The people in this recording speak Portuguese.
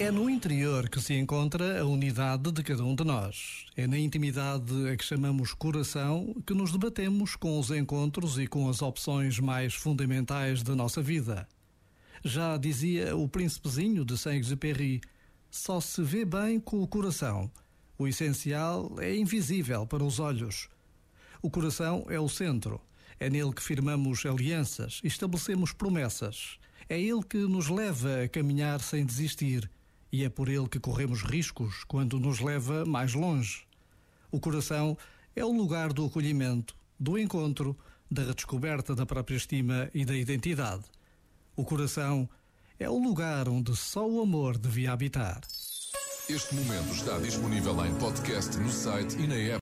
É no interior que se encontra a unidade de cada um de nós. É na intimidade a que chamamos coração que nos debatemos com os encontros e com as opções mais fundamentais da nossa vida. Já dizia o príncipezinho de Saint-Exupéry, só se vê bem com o coração. O essencial é invisível para os olhos. O coração é o centro. É nele que firmamos alianças, estabelecemos promessas. É ele que nos leva a caminhar sem desistir e é por ele que corremos riscos quando nos leva mais longe. O coração é o lugar do acolhimento, do encontro, da redescoberta da própria estima e da identidade. O coração é o lugar onde só o amor devia habitar. Este momento está disponível em podcast no site e na app.